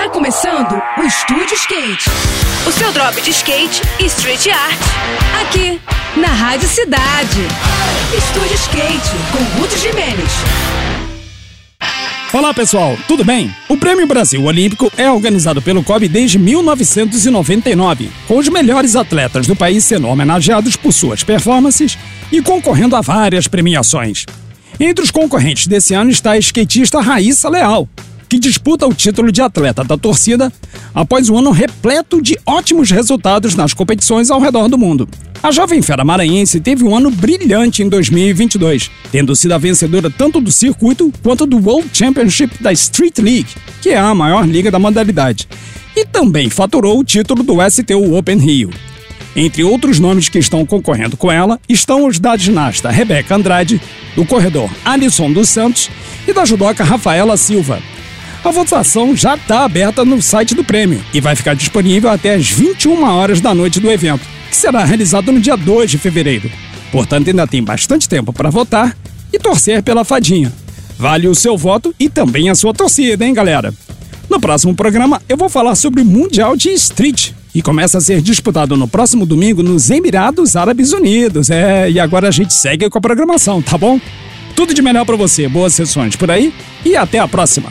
Tá começando o Estúdio Skate. O seu drop de skate e street art. Aqui, na Rádio Cidade. Estúdio Skate, com Ruth Jimenez. Olá pessoal, tudo bem? O Prêmio Brasil Olímpico é organizado pelo COB desde 1999, com os melhores atletas do país sendo homenageados por suas performances e concorrendo a várias premiações. Entre os concorrentes desse ano está a skatista Raíssa Leal, que disputa o título de atleta da torcida após um ano repleto de ótimos resultados nas competições ao redor do mundo. A jovem fera maranhense teve um ano brilhante em 2022, tendo sido a vencedora tanto do circuito quanto do World Championship da Street League, que é a maior liga da modalidade, e também faturou o título do STU Open Rio. Entre outros nomes que estão concorrendo com ela estão os da ginasta Rebeca Andrade, do corredor Alisson dos Santos e da judoca Rafaela Silva. A votação já está aberta no site do prêmio e vai ficar disponível até às 21 horas da noite do evento que será realizado no dia 2 de fevereiro. Portanto, ainda tem bastante tempo para votar e torcer pela fadinha. Vale o seu voto e também a sua torcida, hein, galera? No próximo programa, eu vou falar sobre o Mundial de Street, e começa a ser disputado no próximo domingo nos Emirados Árabes Unidos. É, e agora a gente segue com a programação, tá bom? Tudo de melhor para você, boas sessões por aí e até a próxima.